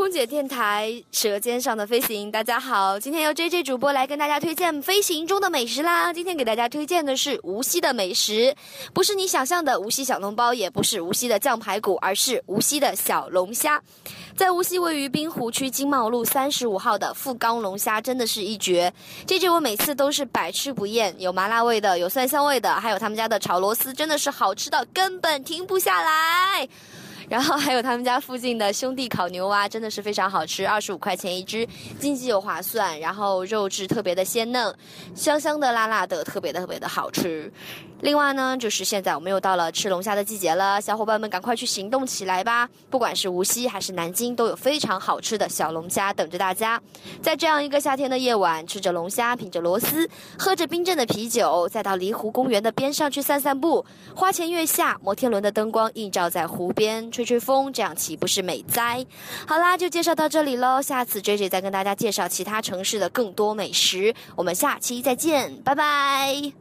空姐电台《舌尖上的飞行》，大家好，今天由 J J 主播来跟大家推荐飞行中的美食啦。今天给大家推荐的是无锡的美食，不是你想象的无锡小笼包，也不是无锡的酱排骨，而是无锡的小龙虾。在无锡位于滨湖区金茂路三十五号的富冈龙虾真的是一绝，J J 我每次都是百吃不厌，有麻辣味的，有蒜香味的，还有他们家的炒螺丝，真的是好吃到根本停不下来。然后还有他们家附近的兄弟烤牛蛙，真的是非常好吃，二十五块钱一只，经济又划算，然后肉质特别的鲜嫩，香香的、辣辣的，特别的特别的好吃。另外呢，就是现在我们又到了吃龙虾的季节了，小伙伴们赶快去行动起来吧！不管是无锡还是南京，都有非常好吃的小龙虾等着大家。在这样一个夏天的夜晚，吃着龙虾，品着螺丝，喝着冰镇的啤酒，再到离湖公园的边上去散散步。花前月下，摩天轮的灯光映照在湖边，吹吹风，这样岂不是美哉？好啦，就介绍到这里喽，下次 J J 再跟大家介绍其他城市的更多美食。我们下期再见，拜拜。